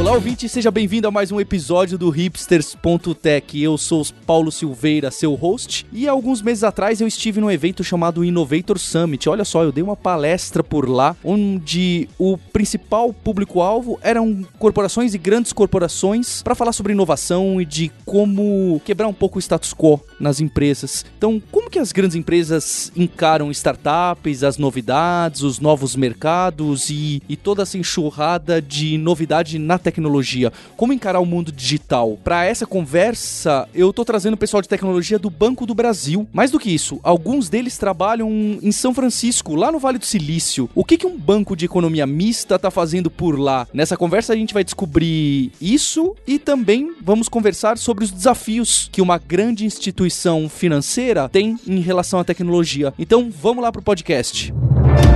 Olá, ouvinte, seja bem-vindo a mais um episódio do Hipsters.tech. Eu sou Paulo Silveira, seu host, e alguns meses atrás eu estive num evento chamado Innovator Summit. Olha só, eu dei uma palestra por lá, onde o principal público-alvo eram corporações e grandes corporações para falar sobre inovação e de como quebrar um pouco o status quo nas empresas. Então, como que as grandes empresas encaram startups, as novidades, os novos mercados e, e toda essa enxurrada de novidade na tecnologia? Tecnologia, como encarar o mundo digital. Para essa conversa, eu tô trazendo o pessoal de tecnologia do Banco do Brasil. Mais do que isso, alguns deles trabalham em São Francisco, lá no Vale do Silício. O que, que um banco de economia mista tá fazendo por lá? Nessa conversa a gente vai descobrir isso e também vamos conversar sobre os desafios que uma grande instituição financeira tem em relação à tecnologia. Então, vamos lá pro podcast. Música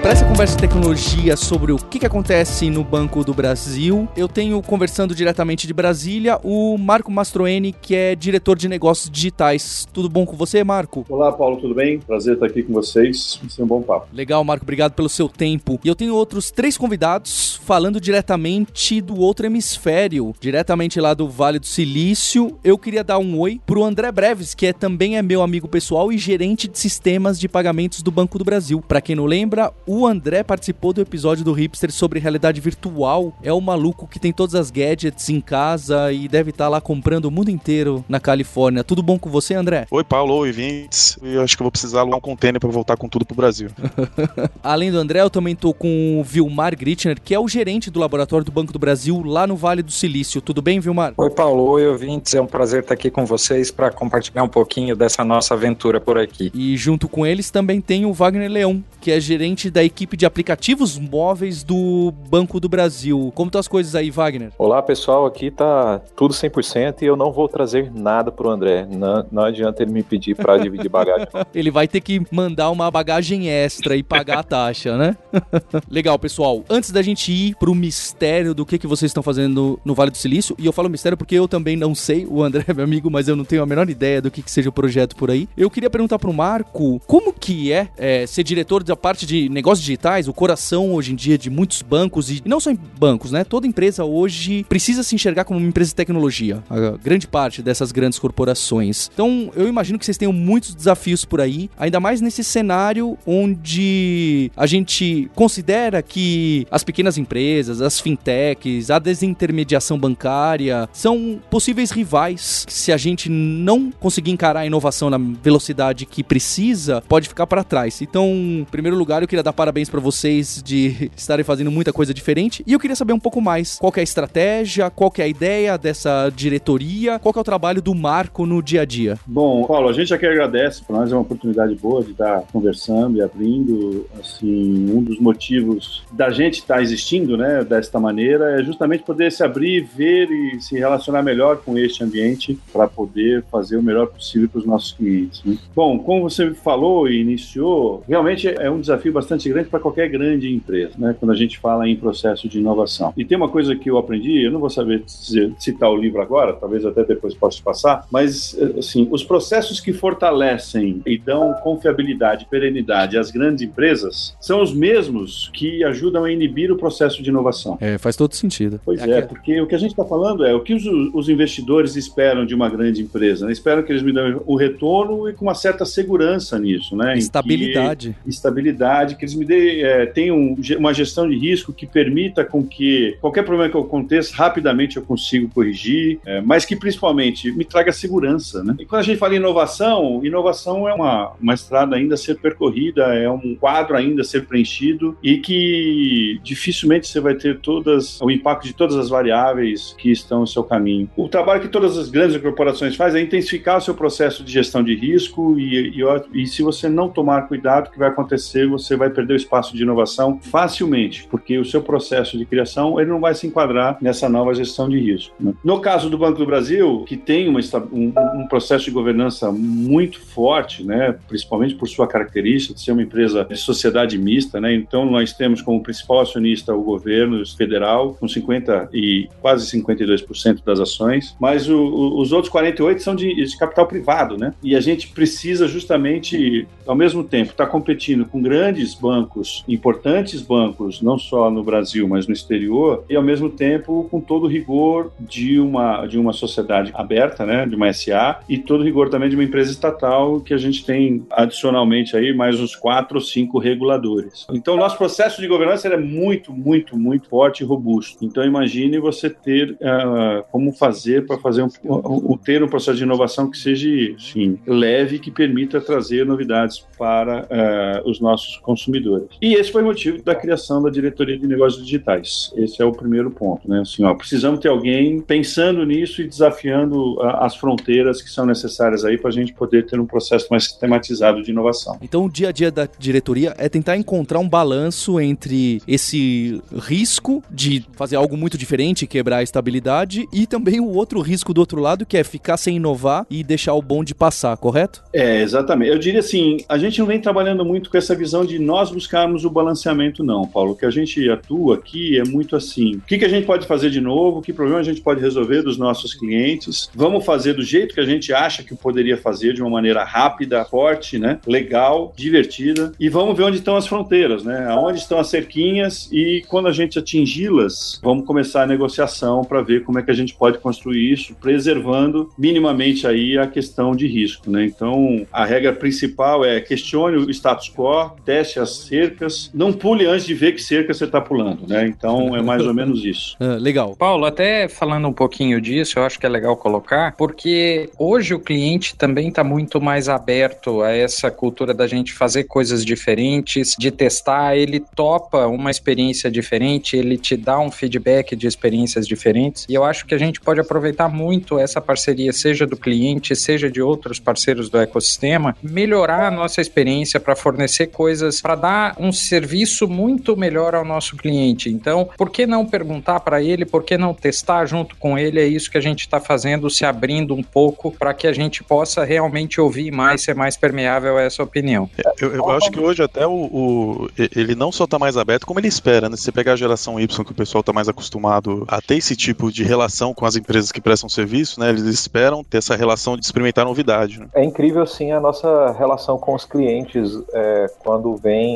para essa conversa de tecnologia sobre o que, que acontece no Banco do Brasil, eu tenho conversando diretamente de Brasília o Marco Mastroeni, que é diretor de negócios digitais. Tudo bom com você, Marco? Olá, Paulo, tudo bem? Prazer estar aqui com vocês. Vai ser um bom papo. Legal, Marco, obrigado pelo seu tempo. E eu tenho outros três convidados falando diretamente do outro hemisfério, diretamente lá do Vale do Silício. Eu queria dar um oi pro André Breves, que é também é meu amigo pessoal e gerente de sistemas de pagamentos do Banco do Brasil. Para quem não lembra, o André participou do episódio do Hipster sobre realidade virtual. É o maluco que tem todas as gadgets em casa e deve estar tá lá comprando o mundo inteiro na Califórnia. Tudo bom com você, André? Oi, Paulo. Oi, Vintes. Eu acho que eu vou precisar alugar um container para voltar com tudo pro Brasil. Além do André, eu também tô com o Vilmar Gritchner, que é o gerente do laboratório do Banco do Brasil lá no Vale do Silício. Tudo bem, Vilmar? Oi, Paulo. Oi, ouvintes. É um prazer estar aqui com vocês para compartilhar um pouquinho dessa nossa aventura por aqui. E junto com eles também tem o Wagner Leão, que é gerente da equipe de aplicativos móveis do Banco do Brasil. Como estão as coisas aí, Wagner? Olá, pessoal. Aqui tá tudo 100% e eu não vou trazer nada pro André. Não, não adianta ele me pedir para dividir bagagem. ele vai ter que mandar uma bagagem extra e pagar a taxa, né? Legal, pessoal. Antes da gente ir pro mistério do que, que vocês estão fazendo no Vale do Silício, e eu falo mistério porque eu também não sei, o André é meu amigo, mas eu não tenho a menor ideia do que, que seja o projeto por aí. Eu queria perguntar pro Marco, como que é, é ser diretor da parte de negócios digitais, o coração hoje em dia de muitos bancos, e não só em bancos, né? Toda empresa hoje precisa se enxergar como uma empresa de tecnologia, a grande parte dessas grandes corporações. Então, eu imagino que vocês tenham muitos desafios por aí, ainda mais nesse cenário onde a gente considera que as pequenas empresas, as fintechs, a desintermediação bancária são possíveis rivais. Se a gente não conseguir encarar a inovação na velocidade que precisa, pode ficar para trás. Então, em primeiro lugar, eu queria dar parabéns para vocês de estarem fazendo muita coisa diferente. E eu queria saber um pouco mais qual é a estratégia, qual é a ideia dessa diretoria, qual é o trabalho do Marco no dia a dia. Bom, Paulo, a gente aqui agradece, para nós é uma oportunidade boa de estar conversando e abrindo, assim, um dos motivos da gente estar existindo, né, desta maneira, é justamente poder se abrir, ver e se relacionar melhor com este ambiente para poder fazer o melhor possível para os nossos clientes. Né? Bom, como você falou e iniciou, realmente é um desafio bastante grande para qualquer grande empresa, né? Quando a gente fala em processo de inovação. E tem uma coisa que eu aprendi, eu não vou saber citar o livro agora, talvez até depois possa te passar, mas assim, os processos que fortalecem e dão confiabilidade, perenidade às grandes empresas são os mesmos que ajudam a inibir o processo de inovação. É, faz todo sentido. Pois é, é porque o que a gente está falando é o que os, os, investidores esperam de uma grande empresa, né? Esperam que eles me dão o retorno e com uma certa segurança nisso, né? Estabilidade. Que, estabilidade, que eles me dê, é, tenham uma gestão de risco que permita com que qualquer problema que aconteça, rapidamente eu consigo corrigir, é, mas que principalmente me traga segurança, né? E quando a gente fala em inovação, inovação é uma, uma estrada ainda a ser percorrida, é um quadro ainda a ser preenchido e que dificilmente você vai ter todas o impacto de todas as variáveis que estão no seu caminho. O trabalho que todas as grandes corporações fazem é intensificar o seu processo de gestão de risco e, e, e se você não tomar cuidado, o que vai acontecer? Você vai perder o espaço espaço de inovação facilmente, porque o seu processo de criação ele não vai se enquadrar nessa nova gestão de risco. Né? No caso do Banco do Brasil, que tem uma, um, um, processo de governança muito forte, né, principalmente por sua característica de ser uma empresa de sociedade mista, né, então nós temos como principal acionista o governo federal, com 50 e quase 52% das ações, mas o, o, os outros 48 são de, de capital privado, né? E a gente precisa justamente, ao mesmo tempo, estar tá competindo com grandes bancos, importantes bancos, não só no Brasil, mas no exterior, e ao mesmo tempo com todo o rigor de uma, de uma sociedade aberta, né? De uma SA, e todo o rigor também de uma empresa estatal que a gente tem adicionalmente aí mais uns quatro ou cinco reguladores. Então, nosso processo de governança é muito, muito, muito forte e robusto. Então, imagine você ter uh, como fazer para fazer um, um, ter um processo de inovação que seja sim, leve, que permita trazer novidades para uh, os nossos consumidores. E esse foi o motivo da criação da diretoria de negócios digitais. Esse é o primeiro ponto, né? Assim, ó, precisamos ter alguém pensando nisso e desafiando uh, as fronteiras que são necessárias aí para a gente poder ter um processo mais sistematizado de inovação. Então, o dia a dia da diretoria é tentar encontrar um balanço entre esse risco de fazer algo muito diferente, quebrar a estabilidade, e também o outro risco do outro lado, que é ficar sem inovar e deixar o bonde passar, correto? É, exatamente. Eu diria assim, a gente não vem trabalhando muito com essa visão de nós buscarmos o balanceamento, não, Paulo. O que a gente atua aqui é muito assim, o que, que a gente pode fazer de novo, que problema a gente pode resolver dos nossos clientes, vamos fazer do jeito que a gente acha que poderia fazer, de uma maneira rápida, forte, né, legal, divertida, e vamos ver onde estão as fronteiras, né, aonde estão as cerquinhas? E quando a gente atingi-las, vamos começar a negociação para ver como é que a gente pode construir isso, preservando minimamente aí a questão de risco, né? Então, a regra principal é questione o status quo, teste as cercas, não pule antes de ver que cerca você está pulando, né? Então, é mais ou menos isso. Ah, legal. Paulo, até falando um pouquinho disso, eu acho que é legal colocar, porque hoje o cliente também está muito mais aberto a essa cultura da gente fazer coisas diferentes, de testar, ele topa uma experiência diferente, ele te dá um feedback de experiências diferentes, e eu acho que a gente pode aproveitar muito essa parceria, seja do cliente, seja de outros parceiros do ecossistema, melhorar a nossa experiência para fornecer coisas, para dar um serviço muito melhor ao nosso cliente. Então, por que não perguntar para ele, por que não testar junto com ele? É isso que a gente está fazendo, se abrindo um pouco para que a gente possa realmente ouvir mais, ser mais permeável a essa opinião. Eu, eu acho que hoje até o, o ele não só está mais aberto, como ele espera, né? Se você pegar a geração Y, que o pessoal está mais acostumado a ter esse tipo de relação com as empresas que prestam serviço, né? Eles esperam ter essa relação de experimentar novidade. Né? É incrível, sim, a nossa relação com os clientes é, quando vem,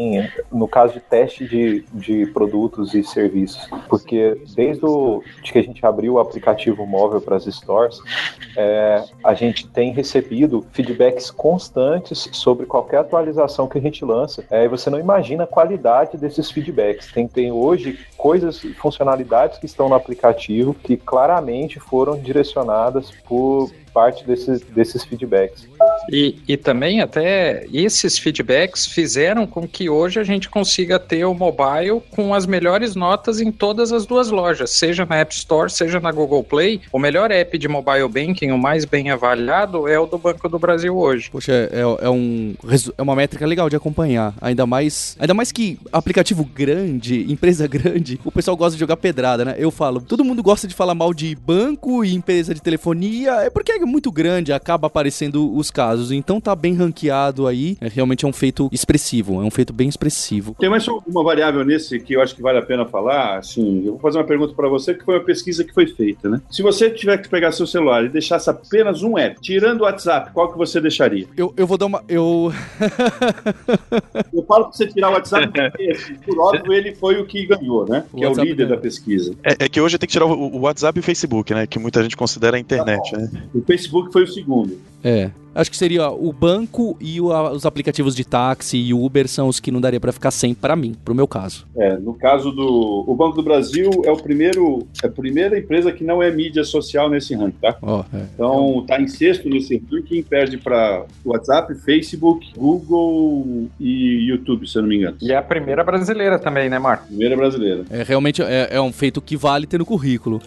no caso de teste de, de produtos e serviços, porque desde o, de que a gente abriu o aplicativo móvel para as stores, é, a gente tem recebido feedbacks constantes sobre qualquer atualização que a gente lança. É, e você não imagina a qualidade desses feedbacks. Tem, tem hoje coisas, funcionalidades que estão no aplicativo que claramente foram direcionadas por parte desses, desses feedbacks. E, e também até esses feedbacks fizeram com que hoje a gente consiga ter o mobile com as melhores notas em todas as duas lojas, seja na App Store, seja na Google Play. O melhor app de mobile banking, o mais bem avaliado, é o do Banco do Brasil hoje. Poxa, é, é, um, é uma métrica legal de acompanhar. Ainda mais, ainda mais que aplicativo grande, empresa grande, o pessoal gosta de jogar pedrada, né? Eu falo, todo mundo gosta de falar mal de banco e empresa de telefonia, é porque é muito grande, acaba aparecendo os casos. Então tá bem ranqueado aí. É, realmente é um feito expressivo, é um feito bem expressivo. Tem mais uma variável nesse que eu acho que vale a pena falar. Assim, eu vou fazer uma pergunta para você que foi uma pesquisa que foi feita, né? Se você tiver que pegar seu celular e deixasse apenas um app, tirando o WhatsApp, qual que você deixaria? Eu, eu vou dar uma. Eu. eu falo pra você tirar o WhatsApp porque, por óbvio, ele foi o que ganhou, né? O que é o líder ganhou. da pesquisa. É, é, que hoje tem que tirar o, o, WhatsApp e o Facebook, né? Que muita gente considera a internet, tá né? O Facebook foi o segundo. É. Acho que seria o banco e o, os aplicativos de táxi e Uber são os que não daria para ficar sem para mim, pro meu caso. É, no caso do o Banco do Brasil é o primeiro é a primeira empresa que não é mídia social nesse ranking, tá? Oh, é. Então tá em sexto nesse ranking, perde para WhatsApp, Facebook, Google e YouTube, se eu não me engano. E é a primeira brasileira também, né, Marco? Primeira brasileira. É realmente é, é um feito que vale ter no currículo.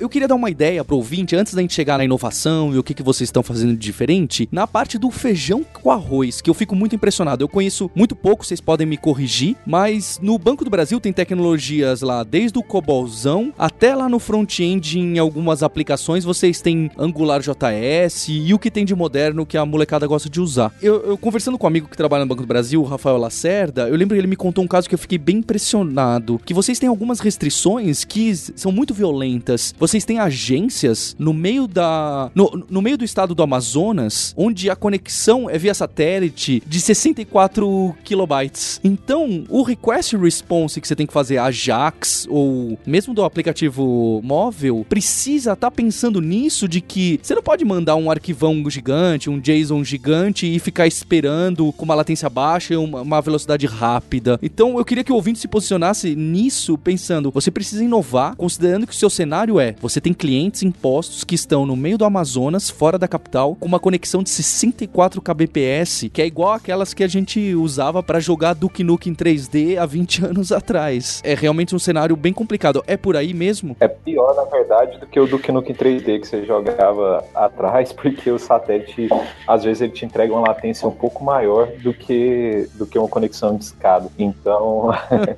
Eu queria dar uma ideia pro ouvinte, antes da gente chegar na inovação e o que, que vocês estão fazendo de diferente, na parte do feijão com arroz, que eu fico muito impressionado. Eu conheço muito pouco, vocês podem me corrigir, mas no Banco do Brasil tem tecnologias lá, desde o Cobolzão até lá no front-end, em algumas aplicações, vocês têm Angular JS e o que tem de moderno que a molecada gosta de usar. Eu, eu conversando com um amigo que trabalha no Banco do Brasil, o Rafael Lacerda, eu lembro que ele me contou um caso que eu fiquei bem impressionado, que vocês têm algumas restrições que são muito violentas. Vocês têm agências no meio da no, no meio do estado do Amazonas, onde a conexão é via satélite de 64 kilobytes. Então, o request response que você tem que fazer Ajax ou mesmo do aplicativo móvel precisa estar tá pensando nisso de que você não pode mandar um arquivão gigante, um JSON gigante e ficar esperando com uma latência baixa e uma, uma velocidade rápida. Então, eu queria que o ouvinte se posicionasse nisso pensando, você precisa inovar, considerando que o seu cenário é, você tem clientes impostos que estão no meio do Amazonas, fora da capital, com uma conexão de 64 kbps, que é igual aquelas que a gente usava para jogar Duke Nukem em 3D há 20 anos atrás. É realmente um cenário bem complicado. É por aí mesmo? É pior, na verdade, do que o Duke Nukem 3D que você jogava atrás, porque o satélite, às vezes, ele te entrega uma latência um pouco maior do que, do que uma conexão de escada. Então...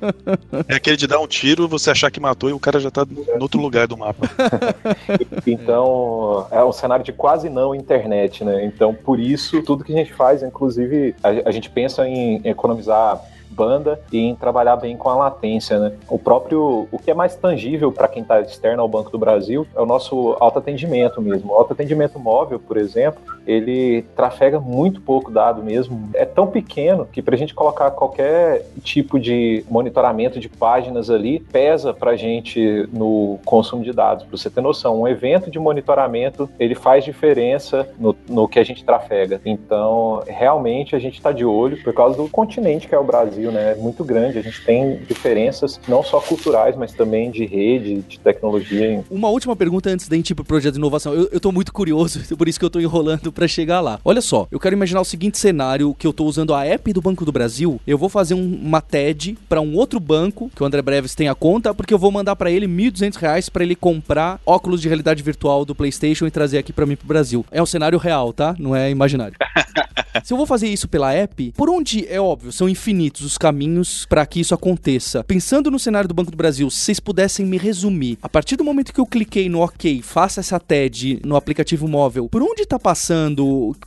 é aquele de dar um tiro, você achar que matou e o cara já tá no outro lugar do mapa. então, é um cenário de quase não internet, né? Então, por isso, tudo que a gente faz, inclusive, a, a gente pensa em economizar banda e em trabalhar bem com a latência, né? O próprio, o que é mais tangível para quem está externo ao Banco do Brasil é o nosso autoatendimento mesmo. O autoatendimento móvel, por exemplo, ele trafega muito pouco dado mesmo. É tão pequeno que para a gente colocar qualquer tipo de monitoramento de páginas ali pesa para a gente no consumo de dados. Para você ter noção, um evento de monitoramento ele faz diferença no, no que a gente trafega. Então, realmente a gente está de olho por causa do continente que é o Brasil né, é muito grande. A gente tem diferenças não só culturais, mas também de rede, de tecnologia. Uma última pergunta antes da gente ir pro projeto de inovação. Eu, tô muito curioso, por isso que eu tô enrolando para chegar lá. Olha só, eu quero imaginar o seguinte cenário que eu tô usando a app do Banco do Brasil, eu vou fazer um, uma TED para um outro banco, que o André Breves tem a conta, porque eu vou mandar para ele R$ 1.200 para ele comprar óculos de realidade virtual do PlayStation e trazer aqui para mim pro Brasil. É um cenário real, tá? Não é imaginário. Se eu vou fazer isso pela app, por onde é óbvio, são infinitos os caminhos para que isso aconteça. Pensando no cenário do Banco do Brasil, se vocês pudessem me resumir, a partir do momento que eu cliquei no OK, faça essa TED no aplicativo móvel, por onde está passando?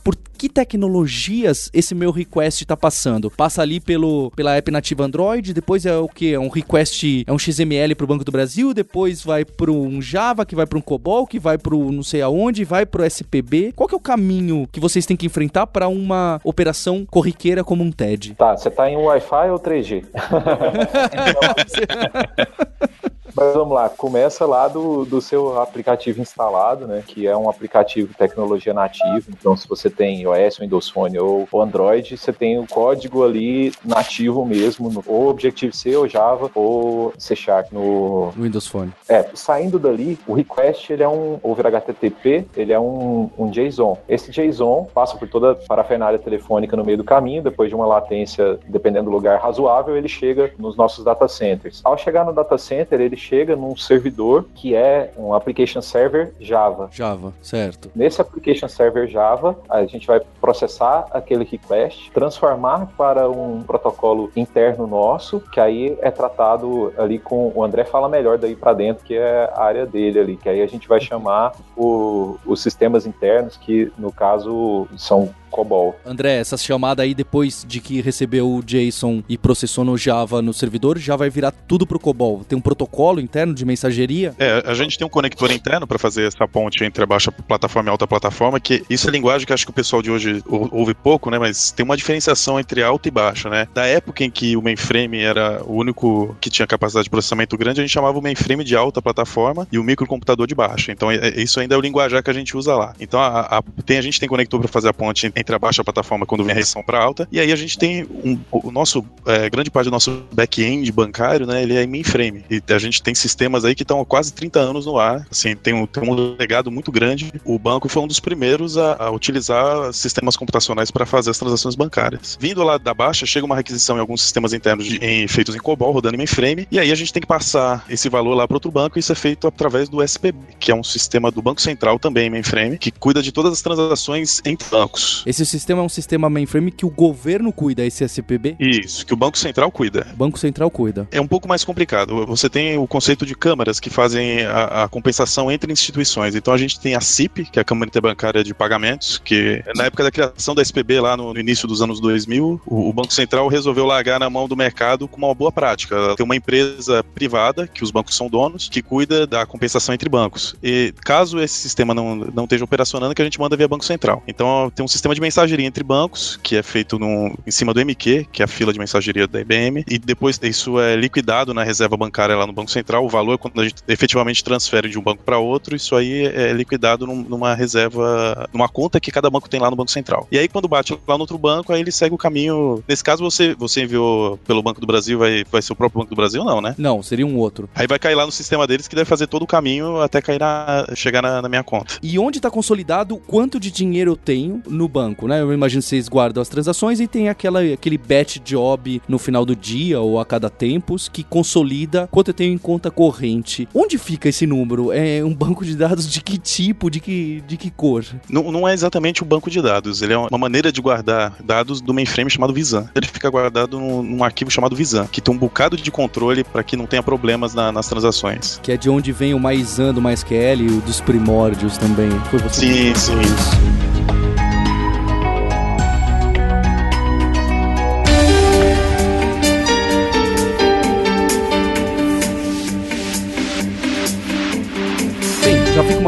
Por que tecnologias esse meu request está passando? Passa ali pelo, pela app nativa Android, depois é o que? É um request, é um XML para o Banco do Brasil, depois vai para um Java, que vai para um COBOL, que vai para não sei aonde, vai para o SPB. Qual que é o caminho que vocês têm que enfrentar para uma operação corriqueira como um TED? Tá, você está em Wi-Fi ou 3G? Mas vamos lá, começa lá do, do seu aplicativo instalado, né? Que é um aplicativo tecnologia nativa. Então, se você tem iOS, Windows Phone ou, ou Android, você tem o código ali nativo mesmo, no, ou Objective-C, ou Java, ou C Sharp no... Windows Phone. É, saindo dali, o request, ele é um, over HTTP, ele é um, um JSON. Esse JSON passa por toda a parafernália telefônica no meio do caminho, depois de uma latência, dependendo do lugar razoável, ele chega nos nossos data centers. Ao chegar no data center, ele chega num servidor que é um application server Java. Java, certo. Nesse application server Java, a gente vai processar aquele request, transformar para um protocolo interno nosso, que aí é tratado ali com o André fala melhor daí para dentro, que é a área dele ali, que aí a gente vai chamar o, os sistemas internos que no caso são COBOL. André, essa chamada aí depois de que recebeu o JSON e processou no Java no servidor, já vai virar tudo pro COBOL. Tem um protocolo interno de mensageria? É, a gente tem um conector interno para fazer essa ponte entre a baixa plataforma e a alta plataforma, que isso é linguagem que acho que o pessoal de hoje ouve pouco, né? Mas tem uma diferenciação entre alta e baixa, né? Da época em que o mainframe era o único que tinha capacidade de processamento grande, a gente chamava o mainframe de alta plataforma e o microcomputador de baixa. Então, é, é, isso ainda é o linguajar que a gente usa lá. Então, a, a, tem, a gente tem conector para fazer a ponte entre a baixa plataforma quando vem a restrição para alta, e aí a gente tem um, o nosso, é, grande parte do nosso back-end bancário, né, ele é em mainframe, e a gente tem sistemas aí que estão há quase 30 anos no ar, assim, tem um, tem um legado muito grande. O banco foi um dos primeiros a, a utilizar sistemas computacionais para fazer as transações bancárias. Vindo lá da baixa, chega uma requisição em alguns sistemas internos de, em, feitos em COBOL, rodando em mainframe, e aí a gente tem que passar esse valor lá para outro banco, e isso é feito através do SPB, que é um sistema do Banco Central também mainframe, que cuida de todas as transações entre bancos. Esse sistema é um sistema mainframe que o governo cuida, esse SPB? Isso, que o Banco Central cuida. O Banco Central cuida. É um pouco mais complicado. Você tem o conceito de câmaras que fazem a, a compensação entre instituições. Então a gente tem a CIP, que é a Câmara Interbancária de Pagamentos, que na época da criação da SPB, lá no, no início dos anos 2000, o, o, Banco Central resolveu largar na mão do mercado com uma boa prática. Tem uma empresa privada, que os bancos são donos, que cuida da compensação entre bancos. E caso esse sistema não, não esteja operacionando, que a gente manda via Banco Central. Então tem um sistema de mensageria entre bancos, que é feito no, em cima do MQ, que é a fila de mensageria da IBM, e depois isso é liquidado na reserva bancária lá no Banco Central. O valor, quando a gente efetivamente transfere de um banco para outro, isso aí é liquidado num, numa reserva, numa conta que cada banco tem lá no Banco Central. E aí, quando bate lá no outro banco, aí ele segue o caminho. Nesse caso, você, você enviou pelo Banco do Brasil, vai, vai ser o próprio Banco do Brasil, não, né? Não, seria um outro. Aí vai cair lá no sistema deles que deve fazer todo o caminho até cair na, chegar na, na minha conta. E onde está consolidado quanto de dinheiro eu tenho no banco, né? Eu imagino que vocês guardam as transações e tem aquela, aquele batch job no final do dia ou a cada tempos que consolida quanto eu tenho em conta corrente. Onde fica esse número? É um banco de dados de que tipo, de que, de que cor? Não, não é exatamente um banco de dados, ele é uma maneira de guardar dados do mainframe chamado Visan. Ele fica guardado num, num arquivo chamado Visan, que tem um bocado de controle para que não tenha problemas na, nas transações. Que é de onde vem o MySan do MySQL e o dos primórdios também. Foi você sim, sim. Isso.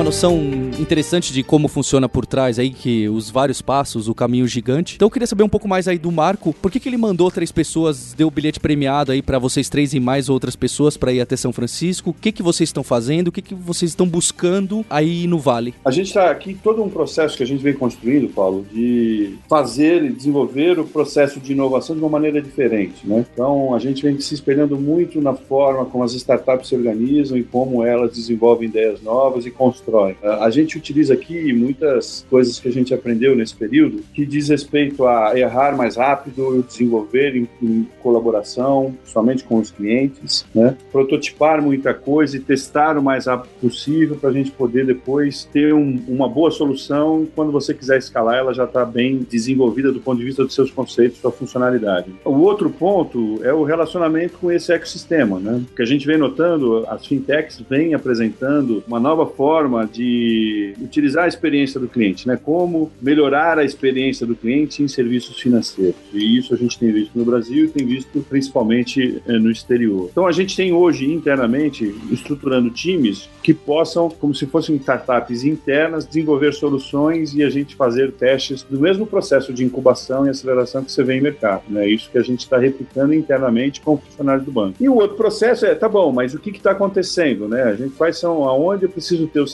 Noção interessante de como funciona por trás aí, que os vários passos, o caminho gigante. Então eu queria saber um pouco mais aí do Marco, por que, que ele mandou três pessoas, deu o bilhete premiado aí para vocês três e mais outras pessoas para ir até São Francisco? O que que vocês estão fazendo? O que que vocês estão buscando aí no Vale? A gente está aqui todo um processo que a gente vem construindo, Paulo, de fazer e desenvolver o processo de inovação de uma maneira diferente, né? Então a gente vem se espelhando muito na forma como as startups se organizam e como elas desenvolvem ideias novas e A gente utiliza aqui muitas coisas que a gente aprendeu nesse período que diz respeito a errar mais rápido, desenvolver em, em colaboração, somente com os clientes, né? prototipar muita coisa e testar o mais rápido possível para a gente poder depois ter um, uma boa solução quando você quiser escalar ela já está bem desenvolvida do ponto de vista dos seus conceitos, sua funcionalidade. O outro ponto é o relacionamento com esse ecossistema, né? que a gente vem notando, as fintechs vêm apresentando uma nova forma de utilizar a experiência do cliente, né? Como melhorar a experiência do cliente em serviços financeiros. E isso a gente tem visto no Brasil e tem visto principalmente eh, no exterior. Então a gente tem hoje internamente estruturando times que possam, como se fossem startups internas, desenvolver soluções e a gente fazer testes do mesmo processo de incubação e aceleração que você vê em mercado. É né? isso que a gente está replicando internamente com funcionários do banco. E o outro processo é, tá bom, mas o que está acontecendo? Né? A gente, quais são, aonde eu preciso ter os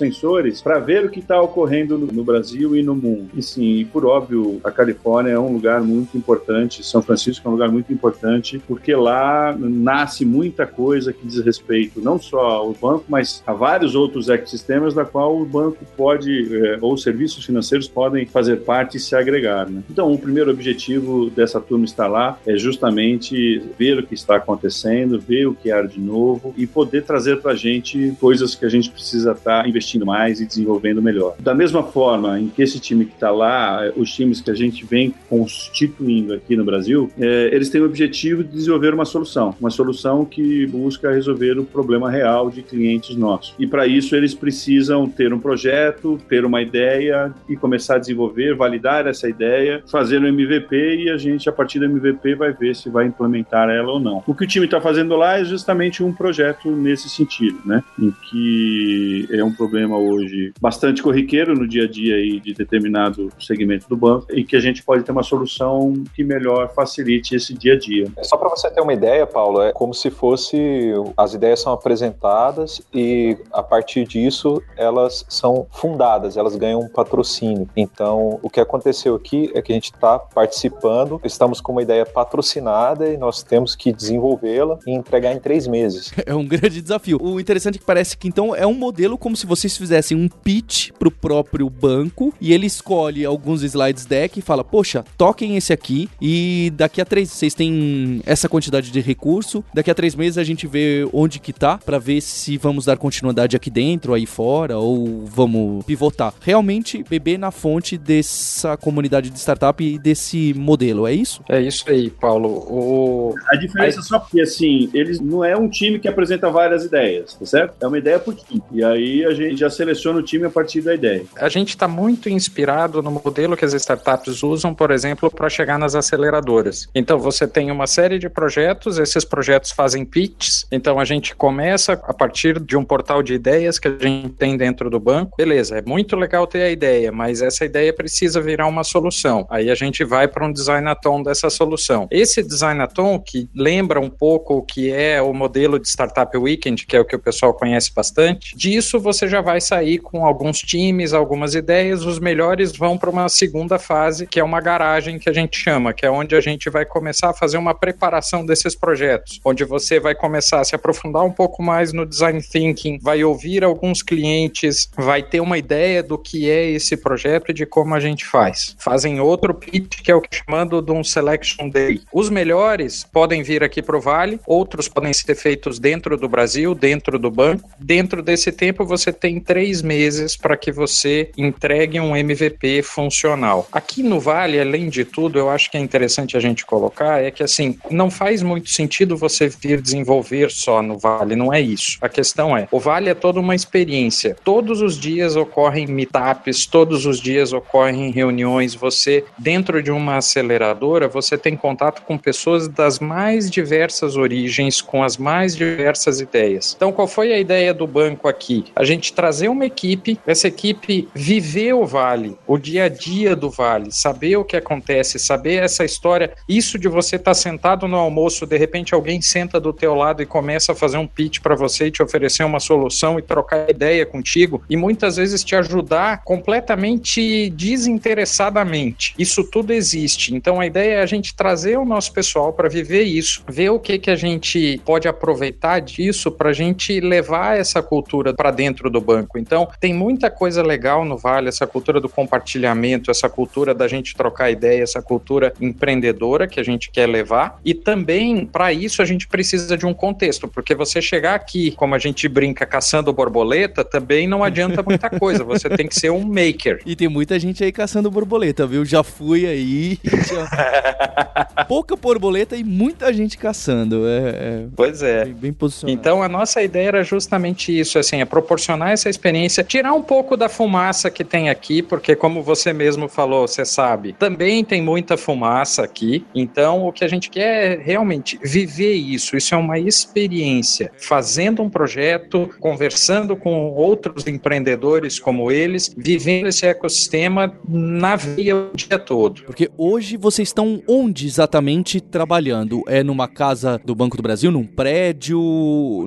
para ver o que está ocorrendo no, no, Brasil e no mundo. E sim, e por óbvio, a Califórnia é um lugar muito importante, São Francisco é um lugar muito importante, porque lá nasce muita coisa que diz respeito não só ao banco, mas a vários outros ecossistemas da qual o banco pode, é, ou serviços financeiros podem fazer parte e se agregar. Né? Então, o primeiro objetivo dessa turma estar lá é justamente ver o que está acontecendo, ver o que há de novo e poder trazer para a gente coisas que a gente precisa estar tá investindo mais e desenvolvendo melhor. Da mesma forma em que esse time que está lá, os times que a gente vem constituindo aqui no Brasil, é, eles têm o objetivo de desenvolver uma solução, uma solução que busca resolver o problema real de clientes nossos. E para isso eles precisam ter um projeto, ter uma ideia e começar a desenvolver, validar essa ideia, fazer um MVP e a gente, a partir do MVP, vai ver se vai implementar ela ou não. O que o time está fazendo lá é justamente um projeto nesse sentido, né? Em que é um problema hoje bastante corriqueiro no dia a dia aí de determinado segmento do banco e que a gente pode ter uma solução que melhor facilite esse dia a dia. É só para você ter uma ideia, Paulo, é como se fosse as ideias são apresentadas e a partir disso elas são fundadas, elas ganham um patrocínio. Então, o que aconteceu aqui é que a gente está participando, estamos com uma ideia patrocinada e nós temos que desenvolvê-la e entregar em três meses. É um grande desafio. O interessante é que parece que então é um modelo como se vocês fizessem um pitch para o próprio banco e ele escolhe alguns slides deck e fala: Poxa, toquem esse aqui e daqui a três vocês têm essa quantidade de recurso. Daqui a três meses a gente vê onde que tá para ver se vamos dar continuidade aqui dentro, aí fora ou vamos pivotar. Realmente beber na fonte dessa comunidade de startup e desse modelo, é isso? É isso aí, Paulo. O... A diferença aí... só porque assim, eles não é um time que apresenta várias ideias, tá certo? É uma ideia por time. E aí a gente já seleciona o time a partir da ideia. A gente está muito inspirado no modelo que as startups usam, por exemplo, para chegar nas aceleradoras. Então você tem uma série de projetos, esses projetos fazem pitches. Então a gente começa a partir de um portal de ideias que a gente tem dentro do banco. Beleza, é muito legal ter a ideia, mas essa ideia precisa virar uma solução. Aí a gente vai para um design atom dessa solução. Esse design atom que lembra um pouco o que é o modelo de startup weekend, que é o que o pessoal conhece bastante. Disso você já vai sair com alguns times, algumas ideias. Os melhores vão para uma segunda fase, que é uma garagem que a gente chama, que é onde a gente vai começar a fazer uma preparação desses projetos, onde você vai começar a se aprofundar um pouco mais no design thinking, vai ouvir alguns clientes, vai ter uma ideia do que é esse projeto e de como a gente faz. Fazem outro pitch que é o que chamando de um selection day. Os melhores podem vir aqui para o Vale, outros podem ser feitos dentro do Brasil, dentro do banco. Dentro desse tempo você tem três meses para que você entregue um MVP funcional. Aqui no Vale, além de tudo, eu acho que é interessante a gente colocar é que assim não faz muito sentido você vir desenvolver só no Vale, não é isso. A questão é, o Vale é toda uma experiência. Todos os dias ocorrem meetups, todos os dias ocorrem reuniões. Você dentro de uma aceleradora, você tem contato com pessoas das mais diversas origens, com as mais diversas ideias. Então, qual foi a ideia do banco aqui? A gente trazer uma equipe, essa equipe viver o Vale, o dia a dia do Vale, saber o que acontece, saber essa história. Isso de você estar tá sentado no almoço, de repente alguém senta do teu lado e começa a fazer um pitch para você e te oferecer uma solução e trocar ideia contigo e muitas vezes te ajudar completamente desinteressadamente. Isso tudo existe. Então a ideia é a gente trazer o nosso pessoal para viver isso, ver o que que a gente pode aproveitar disso para a gente levar essa cultura para dentro do banco. Então tem muita coisa legal no Vale, essa cultura do compartilhamento, essa cultura da gente trocar ideia, essa cultura empreendedora que a gente quer levar. E também para isso a gente precisa de um contexto, porque você chegar aqui, como a gente brinca caçando borboleta, também não adianta muita coisa. Você tem que ser um maker. E tem muita gente aí caçando borboleta, viu? Já fui aí. Já... Pouca borboleta e muita gente caçando. É, é pois é. Bem, bem posicionado. Então a nossa ideia era justamente isso, assim, é proporcionar essa experiência, tirar um pouco da fumaça que tem aqui, porque como você mesmo falou, você sabe, também tem muita fumaça aqui. Então o que a gente quer é realmente viver isso. Isso é uma experiência. Fazendo um projeto, conversando com outros empreendedores como eles, vivendo esse ecossistema na veia o dia todo. Porque hoje vocês estão onde exatamente trabalhando? É numa casa do Banco do Brasil, num prédio,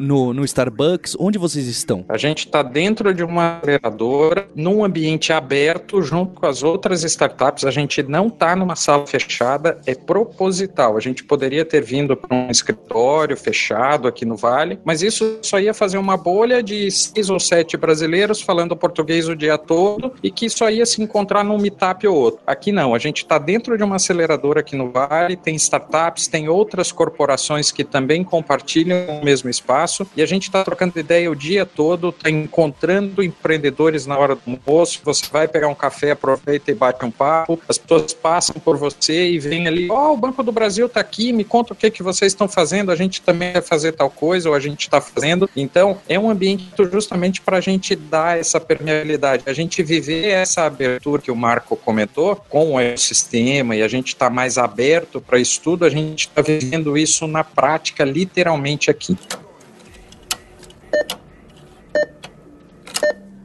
no, no Starbucks? Onde vocês estão? A gente está dentro de uma aceleradora, num ambiente aberto, junto com as outras startups. A gente não está numa sala fechada, é proposital. A gente poderia ter vindo para um escritório fechado aqui no Vale, mas isso só ia fazer uma bolha de seis ou sete brasileiros falando português o dia todo e que só ia se encontrar num meetup ou outro. Aqui não, a gente está dentro de uma aceleradora aqui no Vale, tem startups, tem outras corporações que também compartilham o mesmo espaço e a gente está trocando ideia o dia todo, está encontrando empreendedores na hora do almoço. Você vai pegar um café, aproveita e bate um papo. As pessoas passam por você e vêm ali: Ó, oh, o Banco do Brasil está aqui, me conta o que, que vocês estão fazendo. A gente também vai fazer tal coisa ou a gente está fazendo. Então, é um ambiente justamente para a gente dar essa permeabilidade, a gente viver essa abertura que o Marco comentou com o ecossistema e a gente está mais aberto para isso tudo, a gente está vivendo isso na prática, literalmente aqui.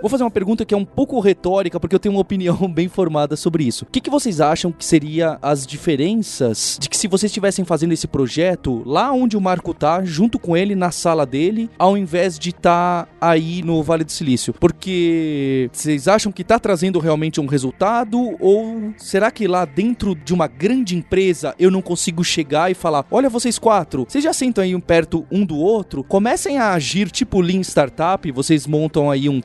Vou fazer uma pergunta que é um pouco retórica, porque eu tenho uma opinião bem formada sobre isso. O que, que vocês acham que seria as diferenças de que se vocês estivessem fazendo esse projeto lá onde o Marco tá, junto com ele, na sala dele, ao invés de estar tá aí no Vale do Silício? Porque vocês acham que tá trazendo realmente um resultado? Ou será que lá dentro de uma grande empresa eu não consigo chegar e falar: olha, vocês quatro, vocês já sentam aí perto um do outro, comecem a agir tipo Lean Startup, vocês montam aí um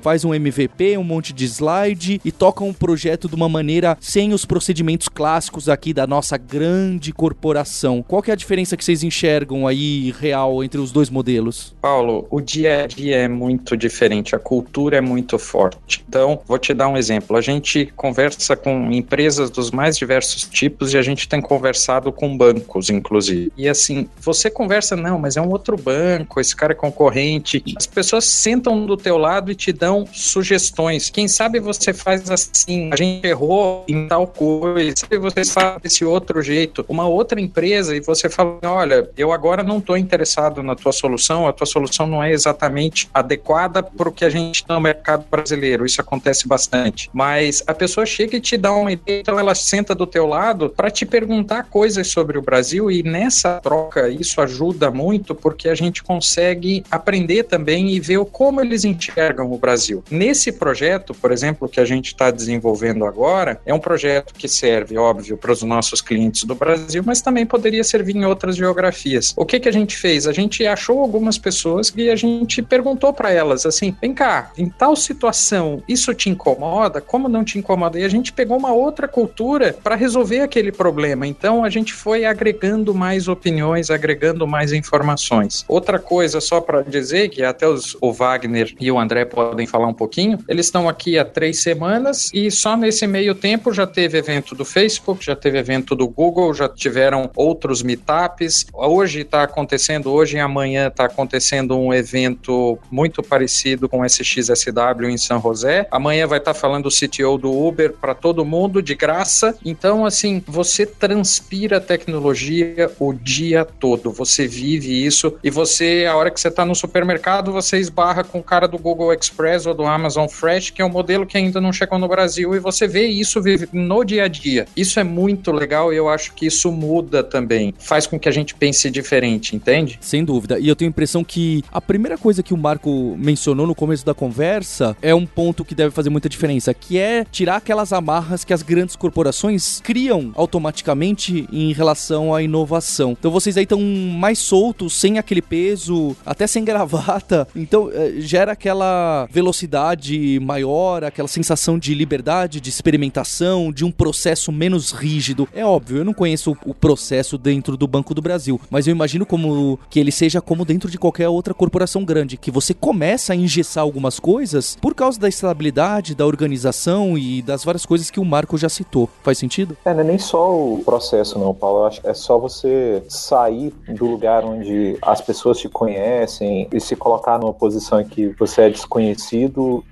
Faz um MVP, um monte de slide e tocam o um projeto de uma maneira sem os procedimentos clássicos aqui da nossa grande corporação. Qual que é a diferença que vocês enxergam aí real entre os dois modelos? Paulo, o dia a dia é muito diferente, a cultura é muito forte. Então, vou te dar um exemplo. A gente conversa com empresas dos mais diversos tipos e a gente tem conversado com bancos, inclusive. E assim, você conversa, não, mas é um outro banco, esse cara é concorrente. As pessoas sentam do teu lado e te dão sugestões. Quem sabe você faz assim, a gente errou em tal coisa, você faz desse outro jeito. Uma outra empresa e você fala, olha, eu agora não estou interessado na tua solução, a tua solução não é exatamente adequada para o que a gente tem no mercado brasileiro. Isso acontece bastante. Mas a pessoa chega e te dá uma ideia, então ela senta do teu lado para te perguntar coisas sobre o Brasil e nessa troca isso ajuda muito porque a gente consegue aprender também e ver como eles enxergam o Brasil. Nesse projeto, por exemplo, que a gente está desenvolvendo agora, é um projeto que serve, óbvio, para os nossos clientes do Brasil, mas também poderia servir em outras geografias. O que, que a gente fez? A gente achou algumas pessoas e a gente perguntou para elas assim: vem cá, em tal situação, isso te incomoda? Como não te incomoda? E a gente pegou uma outra cultura para resolver aquele problema. Então a gente foi agregando mais opiniões, agregando mais informações. Outra coisa, só para dizer, que até os, o Wagner e o André podem falar um pouquinho, eles estão aqui há três semanas e só nesse meio tempo já teve evento do Facebook, já teve evento do Google, já tiveram outros meetups. Hoje está acontecendo, hoje e amanhã está acontecendo um evento muito parecido com o SXSW em São José. Amanhã vai estar tá falando o CTO do Uber para todo mundo de graça. Então, assim, você transpira tecnologia o dia todo. Você vive isso e você, a hora que você está no supermercado, você esbarra com o cara do Google Express ou do Amazon Fresh, que é um modelo que ainda não chegou no Brasil, e você vê isso no dia a dia. Isso é muito legal e eu acho que isso muda também. Faz com que a gente pense diferente, entende? Sem dúvida. E eu tenho a impressão que a primeira coisa que o Marco mencionou no começo da conversa é um ponto que deve fazer muita diferença, que é tirar aquelas amarras que as grandes corporações criam automaticamente em relação à inovação. Então vocês aí estão mais soltos, sem aquele peso, até sem gravata. Então eh, gera aquela velocidade maior, aquela sensação de liberdade, de experimentação, de um processo menos rígido. É óbvio, eu não conheço o processo dentro do Banco do Brasil, mas eu imagino como que ele seja como dentro de qualquer outra corporação grande, que você começa a engessar algumas coisas por causa da estabilidade, da organização e das várias coisas que o Marco já citou. Faz sentido? É, não é nem só o processo, não, Paulo. Eu acho que é só você sair do lugar onde as pessoas te conhecem e se colocar numa posição em que você é desconhecido,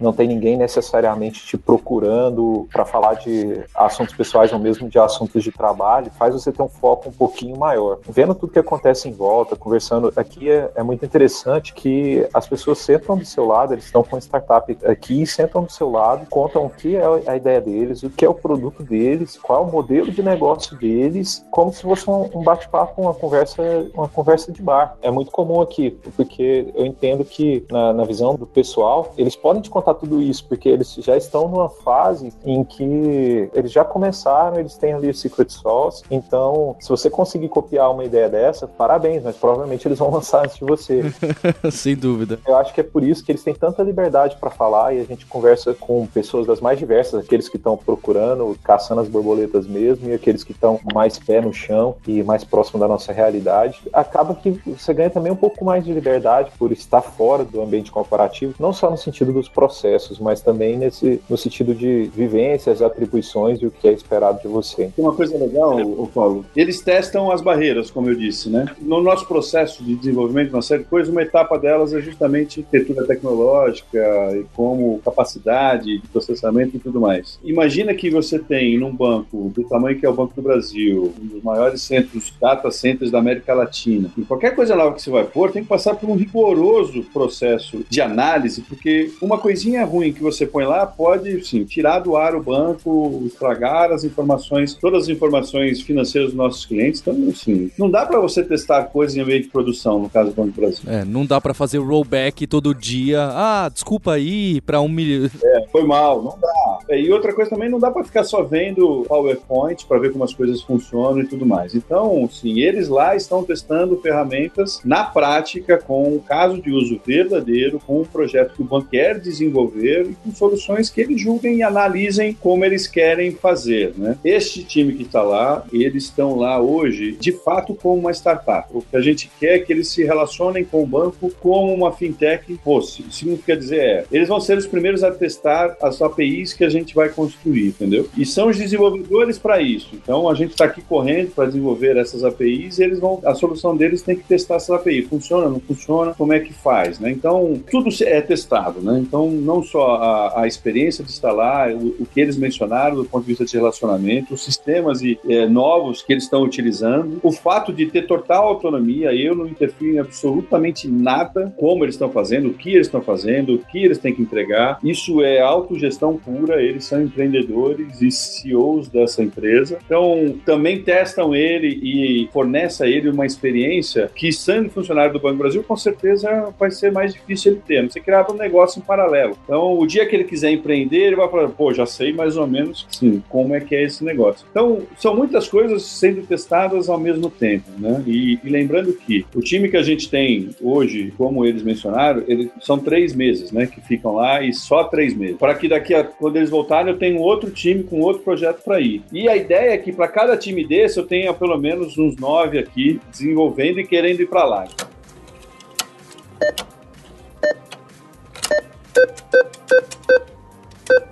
não tem ninguém necessariamente te procurando para falar de assuntos pessoais ou mesmo de assuntos de trabalho, faz você ter um foco um pouquinho maior. Vendo tudo que acontece em volta, conversando, aqui é, é muito interessante que as pessoas sentam do seu lado, eles estão com startup aqui, sentam do seu lado, contam o que é a ideia deles, o que é o produto deles, qual é o modelo de negócio deles, como se fosse um bate-papo, uma conversa, uma conversa de bar. É muito comum aqui, porque eu entendo que na, na visão do pessoal, eles podem te contar tudo isso, porque eles já estão numa fase em que eles já começaram, eles têm ali o secret sauce. Então, se você conseguir copiar uma ideia dessa, parabéns, mas provavelmente eles vão lançar antes de você. Sem dúvida. Eu acho que é por isso que eles têm tanta liberdade para falar e a gente conversa com pessoas das mais diversas, aqueles que estão procurando, caçando as borboletas mesmo, e aqueles que estão mais pé no chão e mais próximo da nossa realidade. Acaba que você ganha também um pouco mais de liberdade por estar fora do ambiente corporativo, não só no sentido dos processos, mas também nesse, no sentido de vivências, atribuições e o que é esperado de você. Uma coisa legal, o Paulo, eles testam as barreiras, como eu disse, né? No nosso processo de desenvolvimento de uma série de coisas, uma etapa delas é justamente arquitetura tecnológica e como capacidade de processamento e tudo mais. Imagina que você tem num banco do tamanho que é o Banco do Brasil, um dos maiores centros, data centers da América Latina, e qualquer coisa nova que você vai pôr tem que passar por um rigoroso processo de análise, porque uma coisinha ruim que você põe lá pode, sim, tirar do ar o banco, estragar as informações, todas as informações financeiras dos nossos clientes. Então, assim, não dá para você testar coisas em ambiente de produção, no caso do Banco do Brasil. É, não dá para fazer rollback todo dia. Ah, desculpa aí, para um milhão. É, foi mal, não dá. É, e outra coisa também, não dá para ficar só vendo PowerPoint para ver como as coisas funcionam e tudo mais. Então, sim, eles lá estão testando ferramentas na prática com um caso de uso verdadeiro, com um projeto que o banco quer desenvolver e com soluções que eles julguem e analisem como eles querem fazer. Né? Este time que está lá, eles estão lá hoje, de fato, como uma startup. O que a gente quer é que eles se relacionem com o banco como uma fintech fosse. Isso significa dizer é, eles vão ser os primeiros a testar as APIs que a gente vai construir, entendeu? E são os desenvolvedores para isso. Então a gente está aqui correndo para desenvolver essas APIs e eles vão, a solução deles tem que testar essa API. Funciona, não funciona, como é que faz, né? Então tudo é testado, né? Então não só a, a experiência de instalar, o, o, que eles mencionaram do ponto de vista de relacionamento, os sistemas e, é, novos que eles estão utilizando, o fato de ter total autonomia, eu não interfiro em absolutamente nada como eles estão fazendo, o que eles estão fazendo, o que eles têm que entregar. Isso é autogestão pura, eles são empreendedores e CEOs dessa empresa. Então, também testam ele e fornecem a ele uma experiência que, sendo funcionário do Banco do Brasil, com certeza vai ser mais difícil ele ter. Você criava um negócio em paralelo. Então, o dia que ele quiser empreender, ele vai falar, pô, já sei mais ou menos sim, como é que é esse negócio. Então, são muitas coisas sendo testadas ao mesmo tempo, né? E, e lembrando que o time que a gente tem hoje, como eles mencionaram, eles são três meses, né? Que ficam lá e só três meses. Para que daqui a quando eles voltarem, eu tenho outro time com outro projeto para ir. E a ideia é que para cada time desse eu tenha pelo menos uns nove aqui desenvolvendo e querendo ir para lá.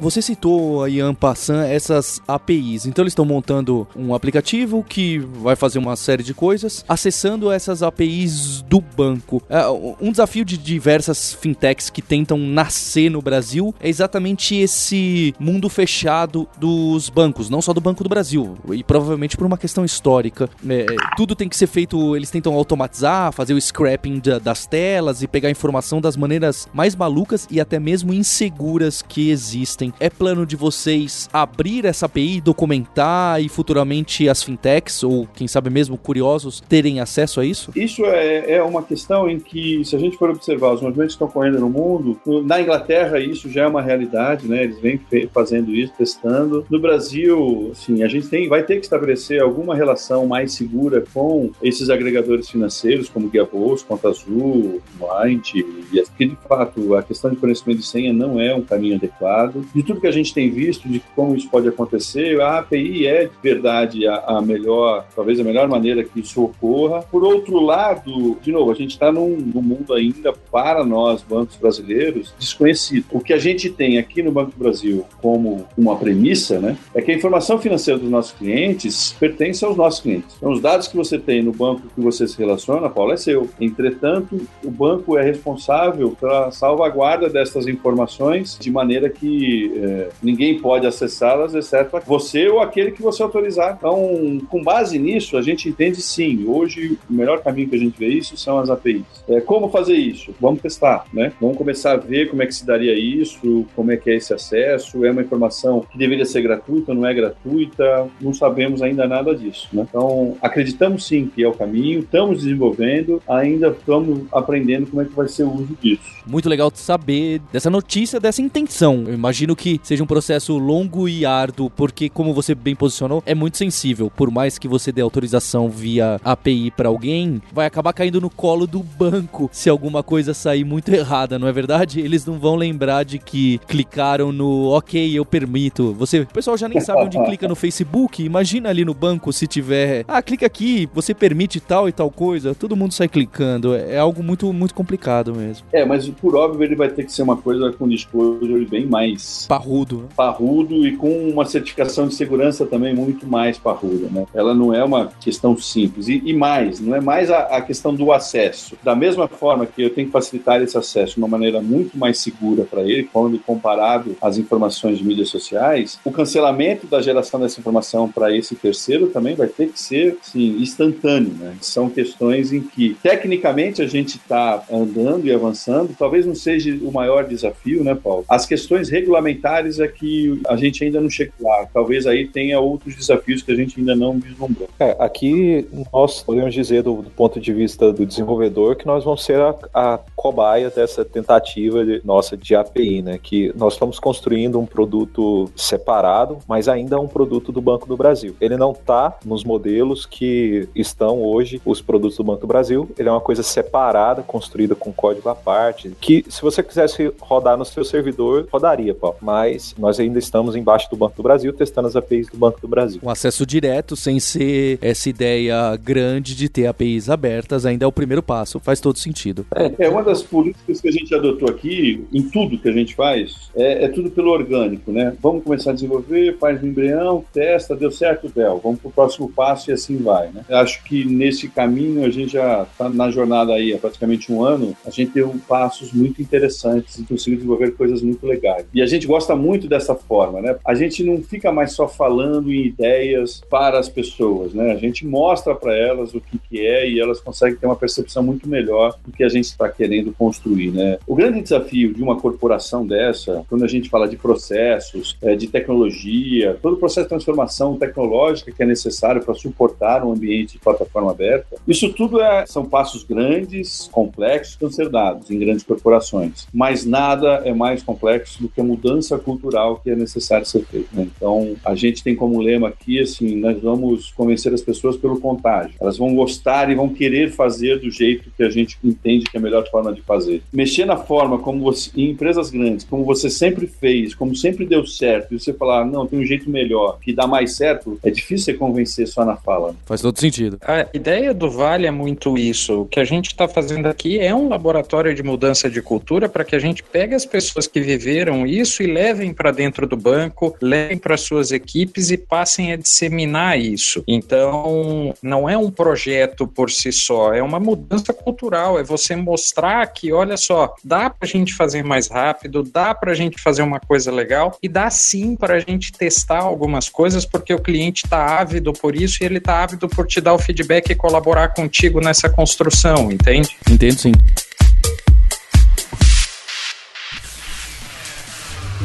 Você citou aí, Ampassan, essas APIs. Então eles estão montando um aplicativo que vai fazer uma série de coisas, acessando essas APIs do banco. É, um desafio de diversas fintechs que tentam nascer no Brasil é exatamente esse mundo fechado dos bancos, não só do Banco do Brasil, e provavelmente por uma questão histórica. É, tudo tem que ser feito, eles tentam automatizar, fazer o scrapping das telas e pegar informação das maneiras mais malucas e até mesmo inseguras que existem É plano de vocês abrir essa API, documentar e futuramente as fintechs, ou quem sabe mesmo curiosos, terem acesso a isso? Isso é, é uma questão em que, se a gente for observar os movimentos que estão correndo no mundo, na Inglaterra isso já é uma realidade, né? Eles vêm fazendo isso, testando. No Brasil, assim, a gente tem, vai ter que estabelecer alguma relação mais segura com esses agregadores financeiros, como Guia Bolsa, Conta Azul, Mind, e que de fato a questão de conhecimento de senha não é um caminho adequado de tudo que a gente tem visto, de como isso pode acontecer, a API é de verdade a, a melhor, talvez a melhor maneira que isso ocorra. Por outro lado, de novo, a gente está num, num, mundo ainda, para nós, bancos brasileiros, desconhecido. O que a gente tem aqui no Banco do Brasil como uma premissa, né, é que a informação financeira dos nossos clientes pertence aos nossos clientes. Então, os dados que você tem no banco que você se relaciona, Paulo, é seu. Entretanto, o banco é responsável pela salvaguarda dessas informações de maneira que é, ninguém pode acessá-las, exceto você ou aquele que você autorizar. Então, com base nisso, a gente entende sim. Hoje, o melhor caminho que a gente vê isso são as APIs. É, como fazer isso? Vamos testar, né? Vamos começar a ver como é que se daria isso, como é que é esse acesso. É uma informação que deveria ser gratuita, não é gratuita. Não sabemos ainda nada disso, né? Então, acreditamos sim que é o caminho, estamos desenvolvendo, ainda estamos aprendendo como é que vai ser o uso disso. Muito legal saber dessa notícia, dessa intenção. Eu imagino que seja um processo longo e árduo, porque, como você bem posicionou, é muito sensível. Por mais que você dê autorização via API para alguém, vai acabar caindo no colo do banco se alguma coisa sair muito errada, não é verdade? Eles não vão lembrar de que clicaram no OK, eu permito. Você, o pessoal já nem sabe onde clica no Facebook. Imagina ali no banco se tiver, ah, clica aqui, você permite tal e tal coisa. Todo mundo sai clicando. É algo muito, muito complicado mesmo. É, mas por óbvio ele vai ter que ser uma coisa com disclosure bem mais parrudo, né? parrudo e com uma certificação de segurança também muito mais parruda, né? Ela não é uma questão simples e, e mais, não é mais a, a, questão do acesso. Da mesma forma que eu tenho que facilitar esse acesso de uma maneira muito mais segura para ele, quando comparado às informações de mídias sociais, o cancelamento da geração dessa informação para esse terceiro também vai ter que ser sim, instantâneo, né? São questões em que tecnicamente a gente está andando e avançando. Talvez não seja o maior desafio, né, Paulo? As questões regulamentares é que a gente ainda não chega lá. Talvez aí tenha outros desafios que a gente ainda não vislumbrou. É, aqui nós podemos dizer, do, do, ponto de vista do desenvolvedor, que nós vamos ser a, a cobaia dessa tentativa de, nossa de API, né? Que nós estamos construindo um produto separado, mas ainda é um produto do Banco do Brasil. Ele não está nos modelos que estão hoje os produtos do Banco do Brasil. Ele é uma coisa separada, construída com código à parte, que se você quisesse rodar no seu servidor, rodaria, Paulo. Mas nós ainda estamos embaixo do Banco do Brasil, testando as APIs do Banco do Brasil. Um acesso direto, sem ser essa ideia grande de ter APIs abertas, ainda é o primeiro passo. Faz todo sentido. É, é uma das políticas que a gente adotou aqui, em tudo que a gente faz, é, é tudo pelo orgânico, né? Vamos começar a desenvolver, faz um embrião, testa, deu certo, Bel. Vamos para o próximo passo e assim vai, né? Eu acho que nesse caminho a gente já está na jornada aí há praticamente um ano, a gente deu passos muito interessantes e conseguiu desenvolver coisas muito legais. E a gente gosta muito dessa forma, né? A gente não fica mais só falando em ideias para as pessoas, né? A gente mostra para elas o que, que é e elas conseguem ter uma percepção muito melhor do que a gente está querendo construir, né? O grande desafio de uma corporação dessa, quando a gente fala de processos, é, de tecnologia, todo o processo de transformação tecnológica que é necessário para suportar um ambiente de plataforma aberta, isso tudo é, são passos grandes, complexos, que ser dados em grandes corporações. Mas nada é mais complexo do que a mudança cultural que é necessário ser feita. Né? Então, a gente tem como lema aqui, assim, nós vamos convencer as pessoas pelo contágio. Elas vão gostar e vão querer fazer do jeito que a gente entende que é a melhor forma de fazer. Mexer na forma como você, em empresas grandes, como você sempre fez, como sempre deu certo, e você falar, não, tem um jeito melhor, que dá mais certo, é difícil você convencer só na fala. Faz todo sentido. A ideia do Vale é muito isso. O que a gente está fazendo aqui é um laboratório de mudança de cultura para que a gente pegue as pessoas que viveram isso e levem para dentro do banco, levem para suas equipes e passem a disseminar isso. Então, não é um projeto por si só, é uma mudança cultural, é você mostrar que, olha só, dá para a gente fazer mais rápido, dá para a gente fazer uma coisa legal e dá sim para a gente testar algumas coisas porque o cliente está ávido por isso e ele está ávido por te dar o feedback e colaborar contigo nessa construção, entende? Entendo sim.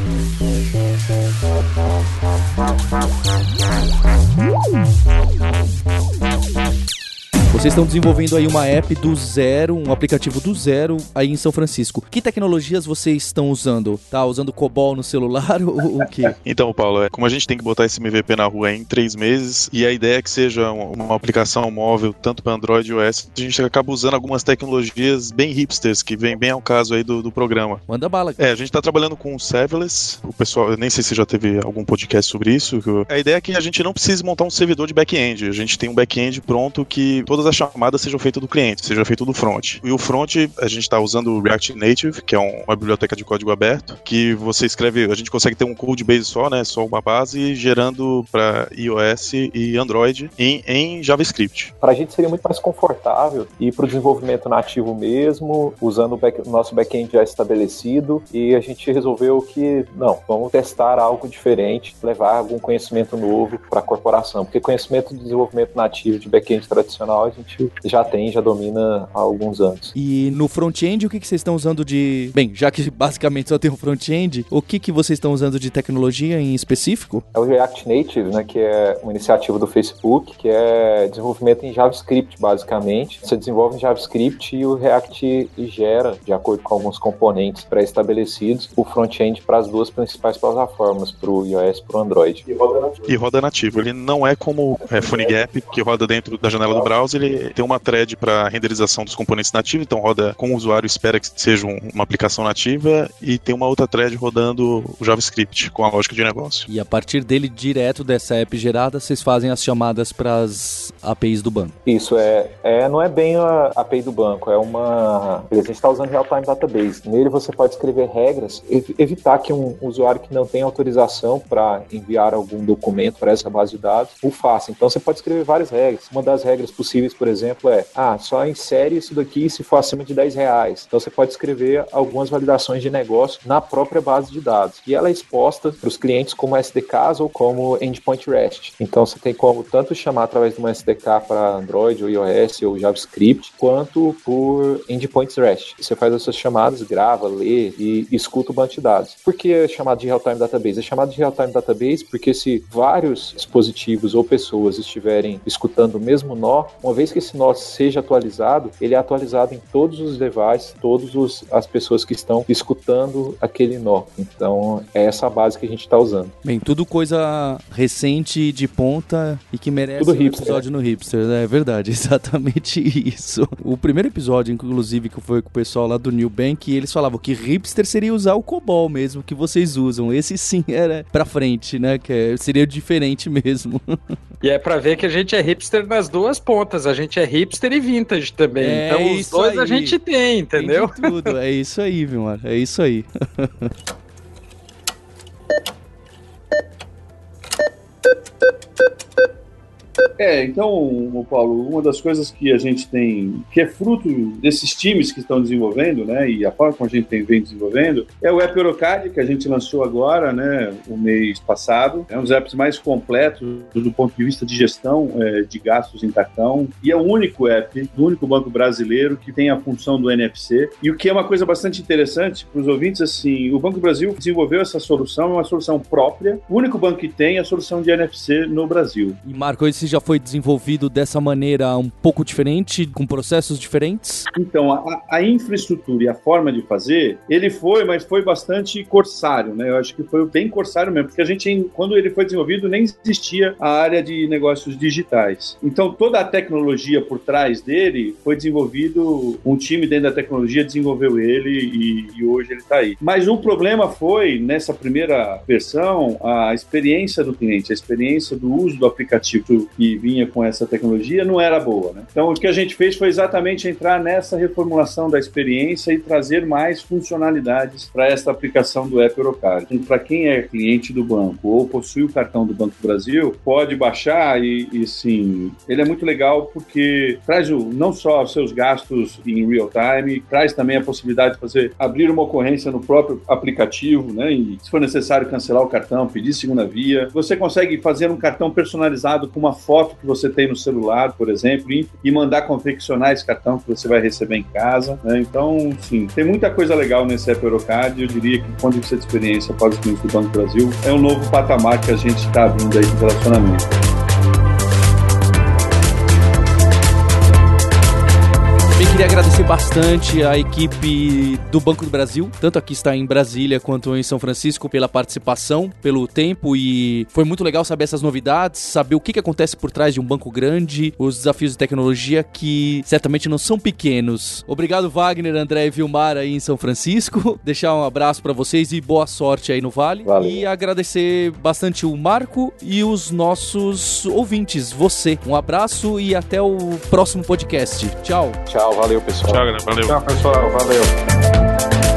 Thank you. Vocês estão desenvolvendo aí uma app do zero, um aplicativo do zero aí em São Francisco. Que tecnologias vocês estão usando? Tá usando COBOL no celular ou o quê? Então, Paulo, é, como a gente tem que botar esse MVP na rua em três meses e a ideia é que seja uma aplicação móvel tanto para Android e iOS, a gente acaba usando algumas tecnologias bem hipsters que vem bem ao caso aí do, do programa. Manda bala. É, a gente está trabalhando com o Serverless. O pessoal, eu nem sei se já teve algum podcast sobre isso. A ideia é que a gente não precise montar um servidor de back-end. A gente tem um back-end pronto que todas as chamadas sejam feitas do cliente, seja feito do front. E o front, a gente está usando o React Native, que é uma biblioteca de código aberto, que você escreve, a gente consegue ter um code base só, né, só uma base, gerando para iOS e Android em, em JavaScript. Para a gente seria muito mais confortável ir para o desenvolvimento nativo mesmo, usando o, back, nosso back-end já estabelecido, e a gente resolveu que, não, vamos testar algo diferente, levar algum conhecimento novo para a corporação, porque conhecimento de desenvolvimento nativo de back-end tradicional gente já tem, já domina há alguns anos. E no front-end, o que, que vocês estão usando de. Bem, já que basicamente só tem um front-end, o que, que vocês estão usando de tecnologia em específico? É o React Native, né, que é uma iniciativa do Facebook, que é desenvolvimento em JavaScript, basicamente. Você desenvolve em JavaScript e o React gera, de acordo com alguns componentes pré-estabelecidos, o front-end para as duas principais plataformas, para o iOS e para o Android. E roda nativo. E roda nativo. Ele não é como é, PhoneGap, que roda dentro da janela do browser, ele tem uma thread para renderização dos componentes nativos, então roda com o usuário espera que seja um, uma aplicação nativa e tem uma outra thread rodando o JavaScript com a lógica de negócio. E a partir dele, direto dessa app gerada, vocês fazem as chamadas para as APIs do banco. Isso é, é não é bem a API do banco, é uma. A gente está usando Real-Time Database. Nele você pode escrever regras, evitar que um usuário que não tem autorização para enviar algum documento para essa base de dados o faça. Então você pode escrever várias regras. Uma das regras possíveis por exemplo, é, ah, só insere isso daqui se for acima de 10 reais. Então você pode escrever algumas validações de negócio na própria base de dados. E ela é exposta para os clientes como SDKs ou como Endpoint REST. Então você tem como tanto chamar através de uma SDK para Android ou iOS ou JavaScript, quanto por Endpoints REST. Você faz as suas chamadas, grava, lê e escuta o banco de dados. Por que é chamado de Real-Time Database? É chamado de Real-Time Database porque se vários dispositivos ou pessoas estiverem escutando o mesmo nó, uma vez que esse nó seja atualizado, ele é atualizado em todos os devices, todas as pessoas que estão escutando aquele nó. Então, é essa a base que a gente está usando. Bem, tudo coisa recente, de ponta e que merece tudo um hipster, episódio no Hipster. É verdade, exatamente isso. O primeiro episódio, inclusive, que foi com o pessoal lá do New Bank, eles falavam que hipster seria usar o COBOL mesmo, que vocês usam. Esse sim era pra frente, né? Que é, seria diferente mesmo. E é pra ver que a gente é hipster nas duas pontas. A gente é hipster e vintage também. É então os dois aí. a gente tem, entendeu? Tem tudo. É isso aí, viu, mano? É isso aí. É, então, Paulo, uma das coisas que a gente tem, que é fruto desses times que estão desenvolvendo, né, e a forma como a gente tem, vem desenvolvendo, é o App Eurocard, que a gente lançou agora, né, o mês passado. É um dos apps mais completos do ponto de vista de gestão é, de gastos em cartão, e é o único app do único banco brasileiro que tem a função do NFC. E o que é uma coisa bastante interessante para os ouvintes, assim, o Banco do Brasil desenvolveu essa solução, é uma solução própria, o único banco que tem a solução de NFC no Brasil. E Marco, esse já foi desenvolvido dessa maneira um pouco diferente, com processos diferentes? Então, a, a, infraestrutura e a forma de fazer, ele foi, mas foi bastante corsário, né? Eu acho que foi bem corsário mesmo, porque a gente, quando ele foi desenvolvido, nem existia a área de negócios digitais. Então, toda a tecnologia por trás dele foi desenvolvido, um time dentro da tecnologia desenvolveu ele e, e hoje ele está aí. Mas o problema foi, nessa primeira versão, a experiência do cliente, a experiência do uso do aplicativo que vinha com essa tecnologia não era boa. Né? Então, o que a gente fez foi exatamente entrar nessa reformulação da experiência e trazer mais funcionalidades para essa aplicação do App Eurocard. Então, para quem é cliente do banco ou possui o cartão do Banco do Brasil, pode baixar e, e sim, ele é muito legal porque traz o, não só os seus gastos em real time, traz também a possibilidade de fazer abrir uma ocorrência no próprio aplicativo, né? E se for necessário cancelar o cartão, pedir segunda via, você consegue fazer um cartão personalizado com uma foto que você tem no celular, por exemplo, e, e mandar confeccionar esse cartão que você vai receber em casa. Né? Então, sim, tem muita coisa legal nesse App Eurocard. Eu diria que, do ponto de de experiência para os clientes do Banco do Brasil, é um novo patamar que a gente está vindo aí de relacionamento. Também queria agradecer bastante a equipe do Banco do Brasil, tanto aqui está em Brasília quanto em São Francisco, pela participação, pelo tempo e foi muito legal saber essas novidades, saber o que, que acontece por trás de um banco grande, os desafios de tecnologia que certamente não são pequenos. Obrigado, Wagner, André e Vilmar aí em São Francisco. Deixar um abraço para vocês e boa sorte aí no Vale. Valeu. E agradecer bastante o Marco e os nossos ouvintes, você. Um abraço e até o próximo podcast. Tchau. Tchau, valeu, pessoal. Tchau, galera. Valeu. Tchau, pessoal. Valeu.